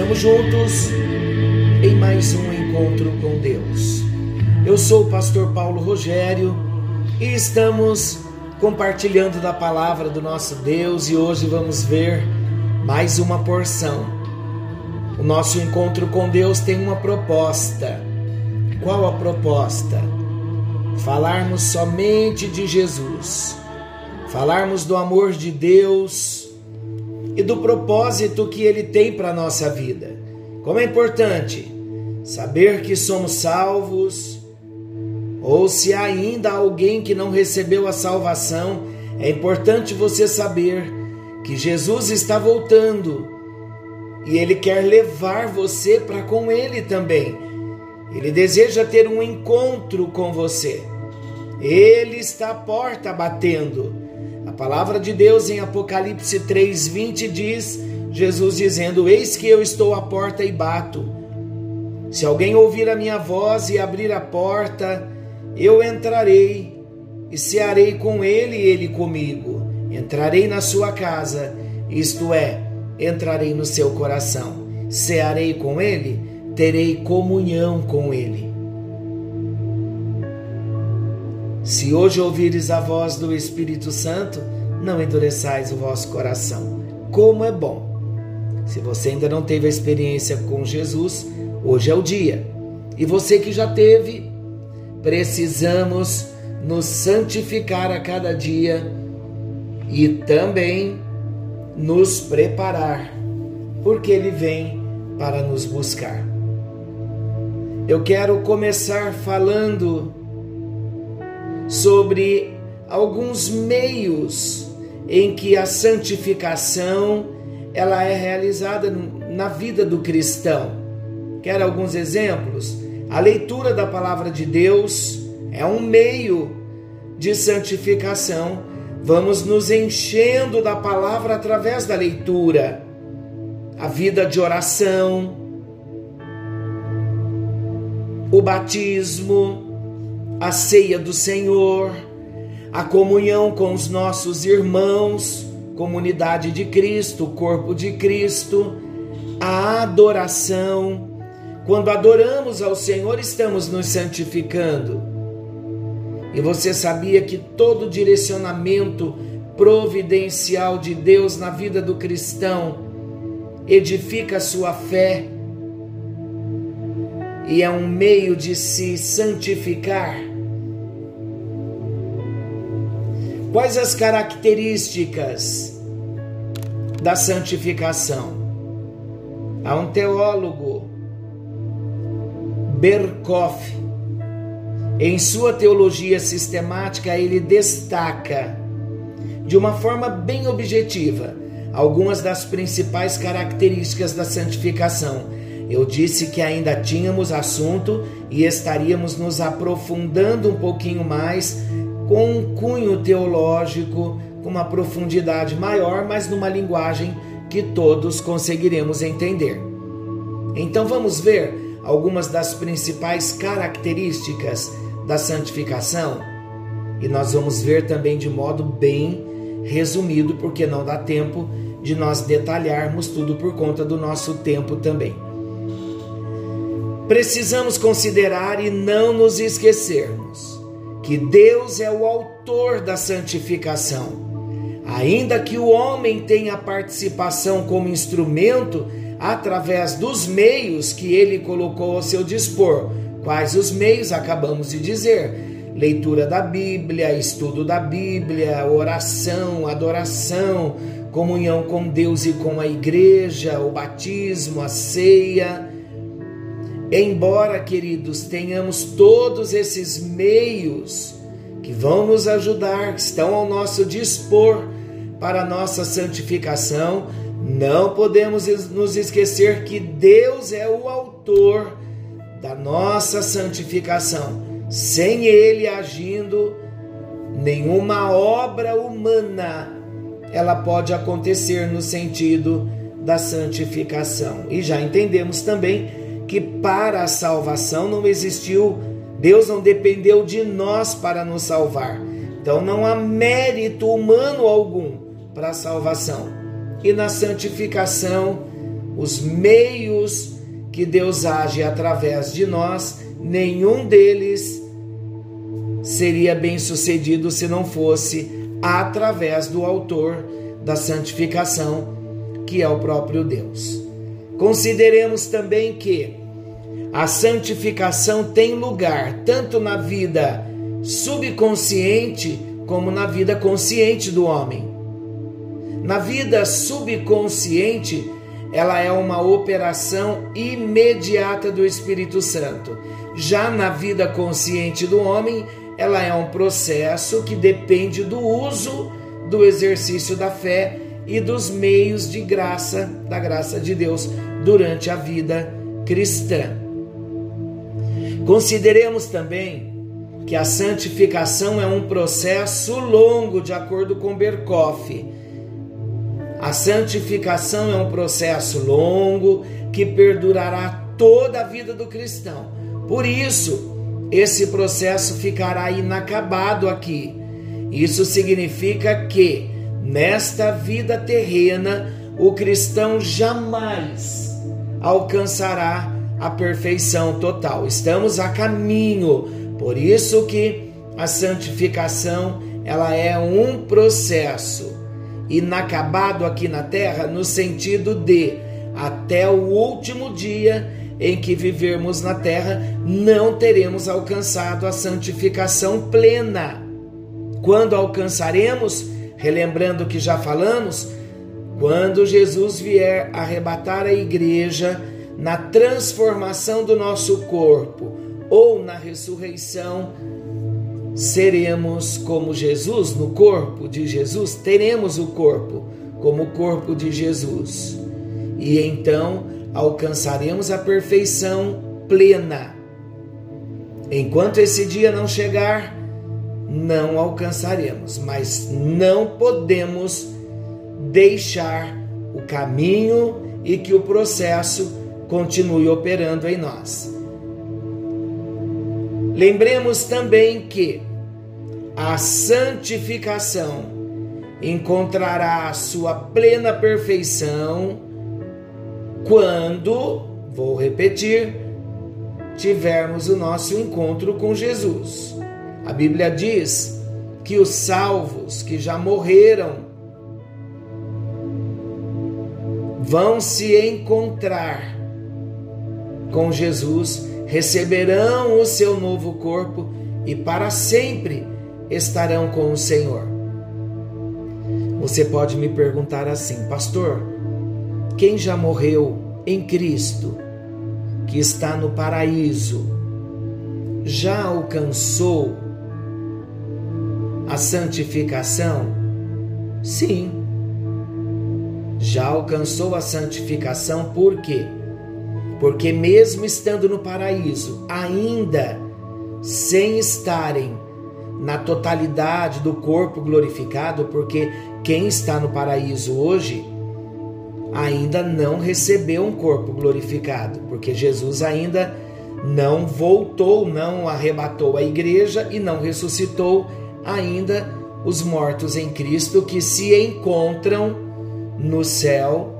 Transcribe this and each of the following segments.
estamos juntos em mais um encontro com Deus. Eu sou o pastor Paulo Rogério e estamos compartilhando da palavra do nosso Deus e hoje vamos ver mais uma porção. O nosso encontro com Deus tem uma proposta. Qual a proposta? Falarmos somente de Jesus, falarmos do amor de Deus e do propósito que Ele tem para a nossa vida. Como é importante saber que somos salvos ou se há ainda alguém que não recebeu a salvação, é importante você saber que Jesus está voltando e ele quer levar você para com ele também. Ele deseja ter um encontro com você. Ele está à porta batendo. Palavra de Deus em Apocalipse 3:20 diz: Jesus dizendo: Eis que eu estou à porta e bato. Se alguém ouvir a minha voz e abrir a porta, eu entrarei e cearei com ele e ele comigo. Entrarei na sua casa, isto é, entrarei no seu coração. Cearei com ele, terei comunhão com ele. Se hoje ouvires a voz do Espírito Santo, não endureçais o vosso coração. Como é bom! Se você ainda não teve a experiência com Jesus, hoje é o dia. E você que já teve, precisamos nos santificar a cada dia e também nos preparar, porque Ele vem para nos buscar. Eu quero começar falando sobre alguns meios em que a santificação ela é realizada na vida do cristão. Quer alguns exemplos? A leitura da palavra de Deus é um meio de santificação. Vamos nos enchendo da palavra através da leitura. A vida de oração, o batismo, a ceia do Senhor, a comunhão com os nossos irmãos, comunidade de Cristo, corpo de Cristo, a adoração, quando adoramos ao Senhor, estamos nos santificando. E você sabia que todo direcionamento providencial de Deus na vida do cristão edifica a sua fé e é um meio de se santificar? Quais as características da santificação? Há um teólogo Berkoff. Em sua teologia sistemática, ele destaca de uma forma bem objetiva algumas das principais características da santificação. Eu disse que ainda tínhamos assunto e estaríamos nos aprofundando um pouquinho mais com um cunho teológico, com uma profundidade maior, mas numa linguagem que todos conseguiremos entender. Então vamos ver algumas das principais características da santificação e nós vamos ver também de modo bem resumido, porque não dá tempo de nós detalharmos tudo por conta do nosso tempo também. Precisamos considerar e não nos esquecermos que Deus é o autor da santificação. Ainda que o homem tenha participação como instrumento, através dos meios que ele colocou ao seu dispor. Quais os meios? Acabamos de dizer: leitura da Bíblia, estudo da Bíblia, oração, adoração, comunhão com Deus e com a igreja, o batismo, a ceia. Embora, queridos, tenhamos todos esses meios que vão nos ajudar, que estão ao nosso dispor para a nossa santificação, não podemos nos esquecer que Deus é o autor da nossa santificação. Sem Ele agindo, nenhuma obra humana ela pode acontecer no sentido da santificação. E já entendemos também que para a salvação não existiu Deus não dependeu de nós para nos salvar. Então não há mérito humano algum para a salvação. E na santificação, os meios que Deus age através de nós, nenhum deles seria bem sucedido se não fosse através do autor da santificação, que é o próprio Deus. Consideremos também que a santificação tem lugar tanto na vida subconsciente como na vida consciente do homem. Na vida subconsciente, ela é uma operação imediata do Espírito Santo. Já na vida consciente do homem, ela é um processo que depende do uso do exercício da fé e dos meios de graça, da graça de Deus durante a vida cristã. Consideremos também que a santificação é um processo longo, de acordo com Berkoff. A santificação é um processo longo que perdurará toda a vida do cristão. Por isso, esse processo ficará inacabado aqui. Isso significa que, nesta vida terrena, o cristão jamais alcançará a perfeição total. Estamos a caminho. Por isso que a santificação, ela é um processo inacabado aqui na terra no sentido de até o último dia em que vivermos na terra, não teremos alcançado a santificação plena. Quando alcançaremos, relembrando que já falamos, quando Jesus vier arrebatar a igreja na transformação do nosso corpo ou na ressurreição, seremos como Jesus no corpo de Jesus, teremos o corpo como o corpo de Jesus. E então alcançaremos a perfeição plena. Enquanto esse dia não chegar, não alcançaremos, mas não podemos deixar o caminho e que o processo continue operando em nós. Lembremos também que a santificação encontrará sua plena perfeição quando, vou repetir, tivermos o nosso encontro com Jesus. A Bíblia diz que os salvos que já morreram vão se encontrar com Jesus, receberão o seu novo corpo e para sempre estarão com o Senhor. Você pode me perguntar assim, pastor, quem já morreu em Cristo, que está no paraíso, já alcançou a santificação? Sim, já alcançou a santificação, por quê? Porque, mesmo estando no paraíso, ainda sem estarem na totalidade do corpo glorificado, porque quem está no paraíso hoje ainda não recebeu um corpo glorificado, porque Jesus ainda não voltou, não arrebatou a igreja e não ressuscitou ainda os mortos em Cristo que se encontram no céu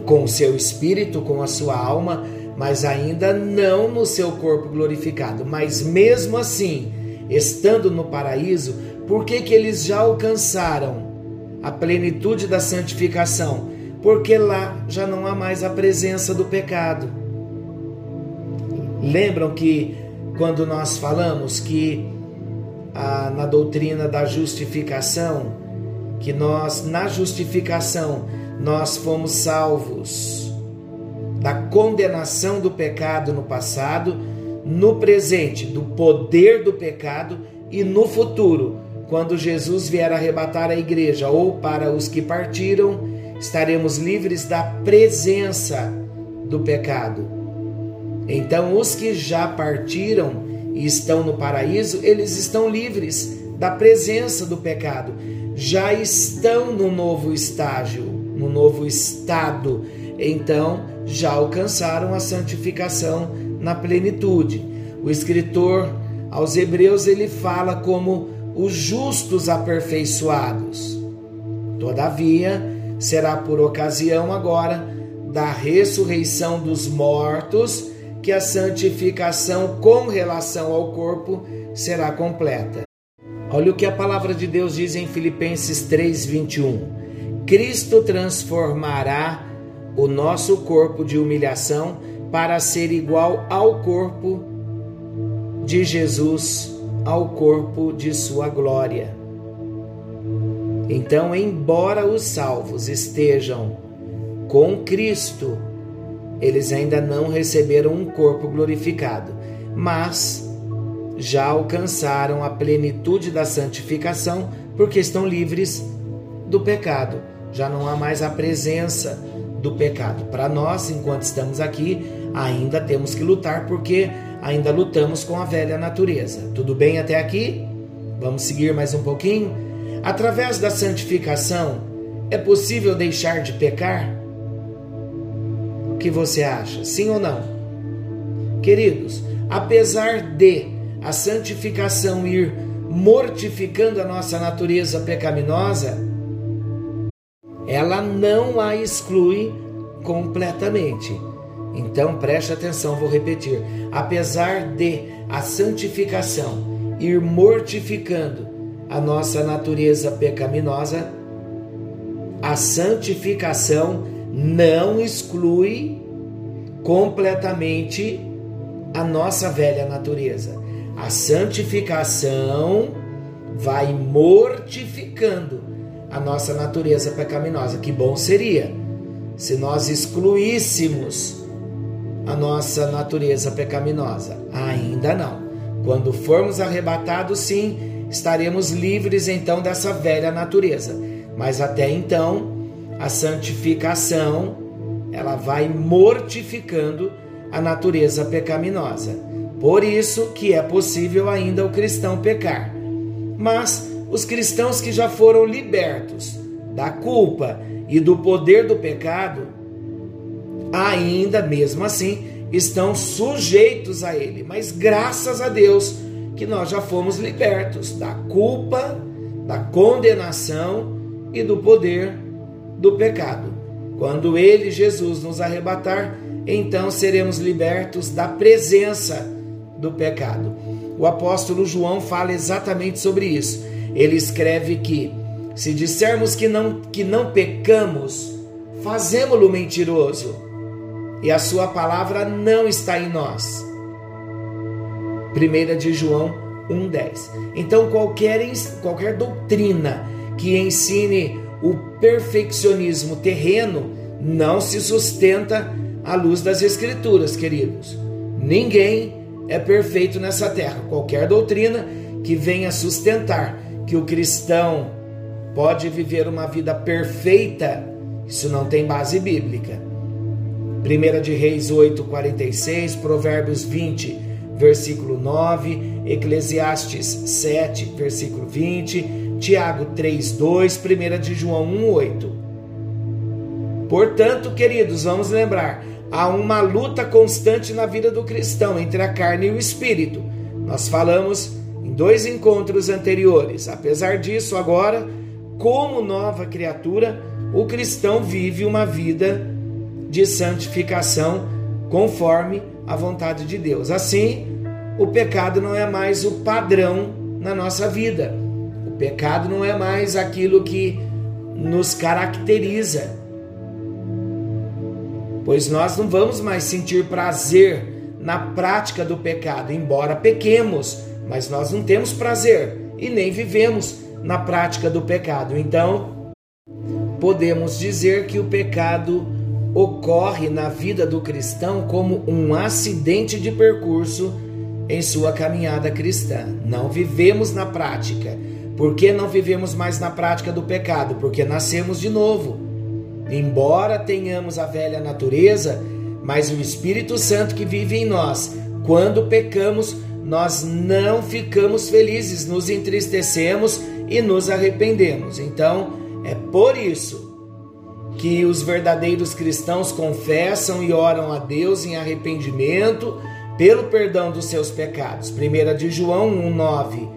com o seu espírito, com a sua alma, mas ainda não no seu corpo glorificado. Mas mesmo assim, estando no paraíso, por que que eles já alcançaram a plenitude da santificação, porque lá já não há mais a presença do pecado. Lembram que quando nós falamos que a, na doutrina da justificação, que nós na justificação nós fomos salvos da condenação do pecado no passado, no presente do poder do pecado e no futuro quando Jesus vier arrebatar a igreja ou para os que partiram, estaremos livres da presença do pecado. Então, os que já partiram e estão no paraíso, eles estão livres da presença do pecado. Já estão no novo estágio, no novo estado. Então, já alcançaram a santificação na plenitude. O escritor aos Hebreus ele fala como os justos aperfeiçoados. Todavia, será por ocasião agora da ressurreição dos mortos que a santificação com relação ao corpo será completa. Olha o que a palavra de Deus diz em Filipenses 3:21. Cristo transformará o nosso corpo de humilhação para ser igual ao corpo de Jesus, ao corpo de sua glória. Então, embora os salvos estejam com Cristo, eles ainda não receberam um corpo glorificado, mas já alcançaram a plenitude da santificação porque estão livres do pecado. Já não há mais a presença do pecado. Para nós, enquanto estamos aqui, ainda temos que lutar porque ainda lutamos com a velha natureza. Tudo bem até aqui? Vamos seguir mais um pouquinho? Através da santificação, é possível deixar de pecar? O que você acha? Sim ou não? Queridos, apesar de a santificação ir mortificando a nossa natureza pecaminosa, ela não a exclui completamente. Então preste atenção, vou repetir. Apesar de a santificação ir mortificando a nossa natureza pecaminosa, a santificação não exclui completamente a nossa velha natureza. A santificação vai mortificando a nossa natureza pecaminosa. Que bom seria se nós excluíssemos a nossa natureza pecaminosa. Ainda não. Quando formos arrebatados, sim, estaremos livres então dessa velha natureza. Mas até então, a santificação ela vai mortificando a natureza pecaminosa. Por isso que é possível ainda o cristão pecar. Mas os cristãos que já foram libertos da culpa e do poder do pecado, ainda mesmo assim estão sujeitos a ele. Mas graças a Deus que nós já fomos libertos da culpa, da condenação e do poder do pecado. Quando ele, Jesus, nos arrebatar, então seremos libertos da presença do pecado. O apóstolo João fala exatamente sobre isso. Ele escreve que se dissermos que não que não pecamos, fazemos-lo mentiroso e a sua palavra não está em nós. 1 de João 1:10. Então qualquer qualquer doutrina que ensine o perfeccionismo terreno não se sustenta à luz das escrituras, queridos. Ninguém é perfeito nessa terra. Qualquer doutrina que venha sustentar que o cristão pode viver uma vida perfeita, isso não tem base bíblica. 1 de Reis 8, 46, Provérbios 20, versículo 9, Eclesiastes 7, versículo 20, Tiago 3, 2, 1 de João 1, 8. Portanto, queridos, vamos lembrar, há uma luta constante na vida do cristão entre a carne e o espírito. Nós falamos em dois encontros anteriores. Apesar disso, agora, como nova criatura, o cristão vive uma vida de santificação conforme a vontade de Deus. Assim, o pecado não é mais o padrão na nossa vida. O pecado não é mais aquilo que nos caracteriza. Pois nós não vamos mais sentir prazer na prática do pecado, embora pequemos, mas nós não temos prazer e nem vivemos na prática do pecado. Então, podemos dizer que o pecado ocorre na vida do cristão como um acidente de percurso em sua caminhada cristã. Não vivemos na prática. Por que não vivemos mais na prática do pecado? Porque nascemos de novo. Embora tenhamos a velha natureza, mas o Espírito Santo que vive em nós, quando pecamos, nós não ficamos felizes, nos entristecemos e nos arrependemos. Então, é por isso que os verdadeiros cristãos confessam e oram a Deus em arrependimento, pelo perdão dos seus pecados. 1 de João 1,9.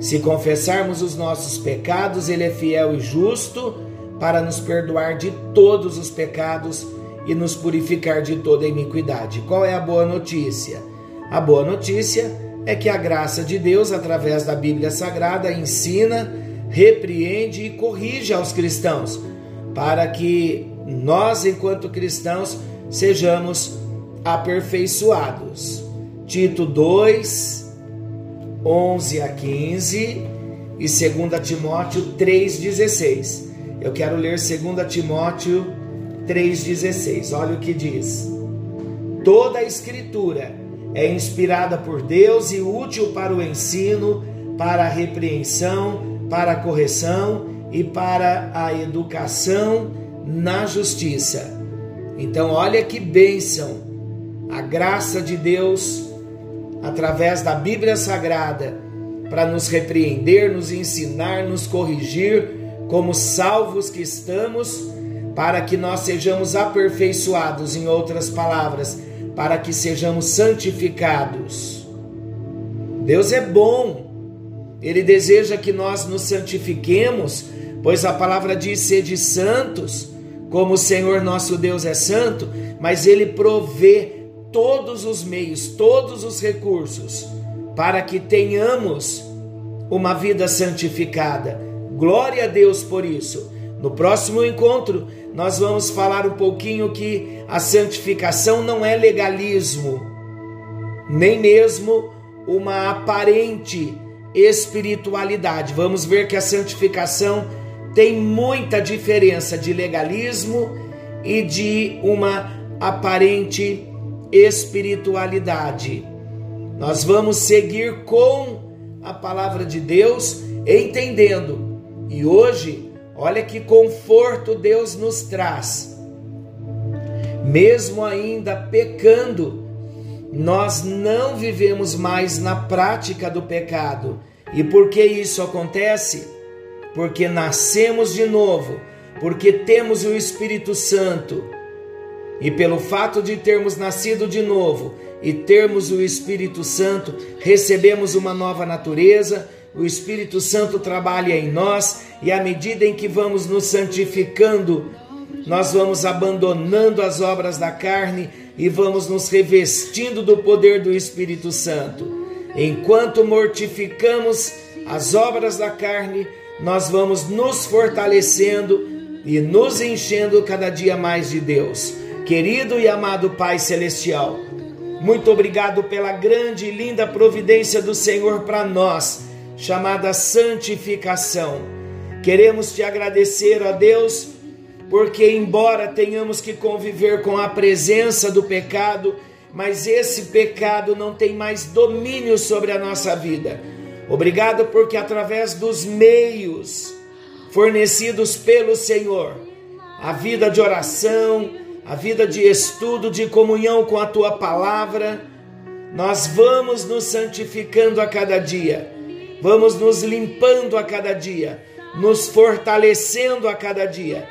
Se confessarmos os nossos pecados, Ele é fiel e justo para nos perdoar de todos os pecados e nos purificar de toda iniquidade. Qual é a boa notícia? A boa notícia é que a graça de Deus, através da Bíblia Sagrada, ensina, repreende e corrige aos cristãos, para que nós, enquanto cristãos, sejamos aperfeiçoados. Tito 2, 11 a 15 e 2 Timóteo 3,16. Eu quero ler 2 Timóteo 3,16. Olha o que diz: Toda a Escritura é inspirada por Deus e útil para o ensino, para a repreensão, para a correção e para a educação na justiça. Então, olha que bênção a graça de Deus através da Bíblia Sagrada para nos repreender, nos ensinar, nos corrigir, como salvos que estamos, para que nós sejamos aperfeiçoados, em outras palavras, para que sejamos santificados. Deus é bom, Ele deseja que nós nos santifiquemos, pois a palavra diz: sede santos, como o Senhor nosso Deus é santo, mas Ele provê todos os meios, todos os recursos para que tenhamos uma vida santificada. Glória a Deus por isso. No próximo encontro, nós vamos falar um pouquinho que a santificação não é legalismo, nem mesmo uma aparente espiritualidade. Vamos ver que a santificação tem muita diferença de legalismo e de uma aparente espiritualidade. Nós vamos seguir com a palavra de Deus, entendendo. E hoje, olha que conforto Deus nos traz. Mesmo ainda pecando, nós não vivemos mais na prática do pecado. E por que isso acontece? Porque nascemos de novo, porque temos o Espírito Santo e pelo fato de termos nascido de novo e termos o Espírito Santo, recebemos uma nova natureza. O Espírito Santo trabalha em nós e à medida em que vamos nos santificando, nós vamos abandonando as obras da carne e vamos nos revestindo do poder do Espírito Santo. Enquanto mortificamos as obras da carne, nós vamos nos fortalecendo e nos enchendo cada dia mais de Deus. Querido e amado Pai Celestial, muito obrigado pela grande e linda providência do Senhor para nós, chamada santificação. Queremos te agradecer, ó Deus, porque, embora tenhamos que conviver com a presença do pecado, mas esse pecado não tem mais domínio sobre a nossa vida. Obrigado porque, através dos meios fornecidos pelo Senhor, a vida de oração, a vida de estudo, de comunhão com a tua palavra, nós vamos nos santificando a cada dia, vamos nos limpando a cada dia, nos fortalecendo a cada dia.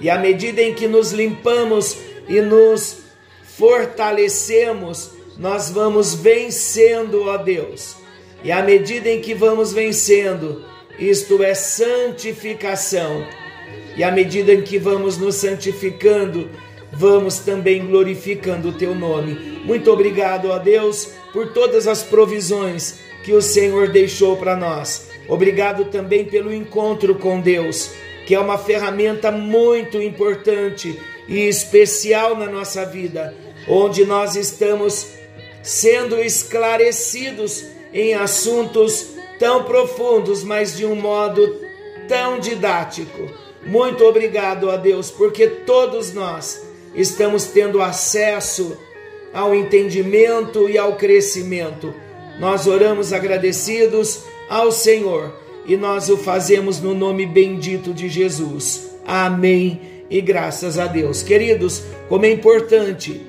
E à medida em que nos limpamos e nos fortalecemos, nós vamos vencendo, ó Deus. E à medida em que vamos vencendo, isto é santificação. E à medida em que vamos nos santificando, vamos também glorificando o teu nome. Muito obrigado, ó Deus, por todas as provisões que o Senhor deixou para nós. Obrigado também pelo encontro com Deus, que é uma ferramenta muito importante e especial na nossa vida, onde nós estamos sendo esclarecidos em assuntos tão profundos, mas de um modo tão didático. Muito obrigado a Deus, porque todos nós estamos tendo acesso ao entendimento e ao crescimento. Nós oramos agradecidos ao Senhor e nós o fazemos no nome bendito de Jesus. Amém e graças a Deus. Queridos, como é importante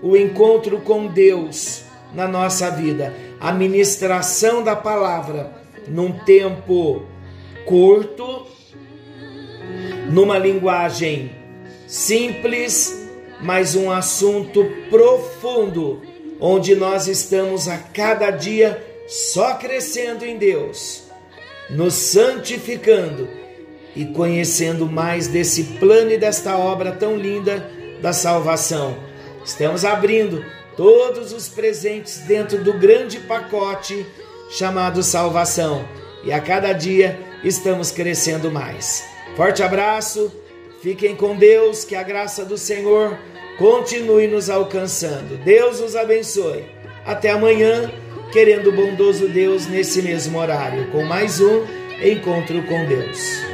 o encontro com Deus na nossa vida, a ministração da palavra num tempo curto, numa linguagem simples mas um assunto profundo, onde nós estamos a cada dia só crescendo em Deus, nos santificando e conhecendo mais desse plano e desta obra tão linda da salvação. Estamos abrindo todos os presentes dentro do grande pacote chamado salvação e a cada dia estamos crescendo mais. Forte abraço, fiquem com Deus, que a graça do Senhor continue nos alcançando. Deus os abençoe. Até amanhã, querendo o bondoso Deus nesse mesmo horário, com mais um encontro com Deus.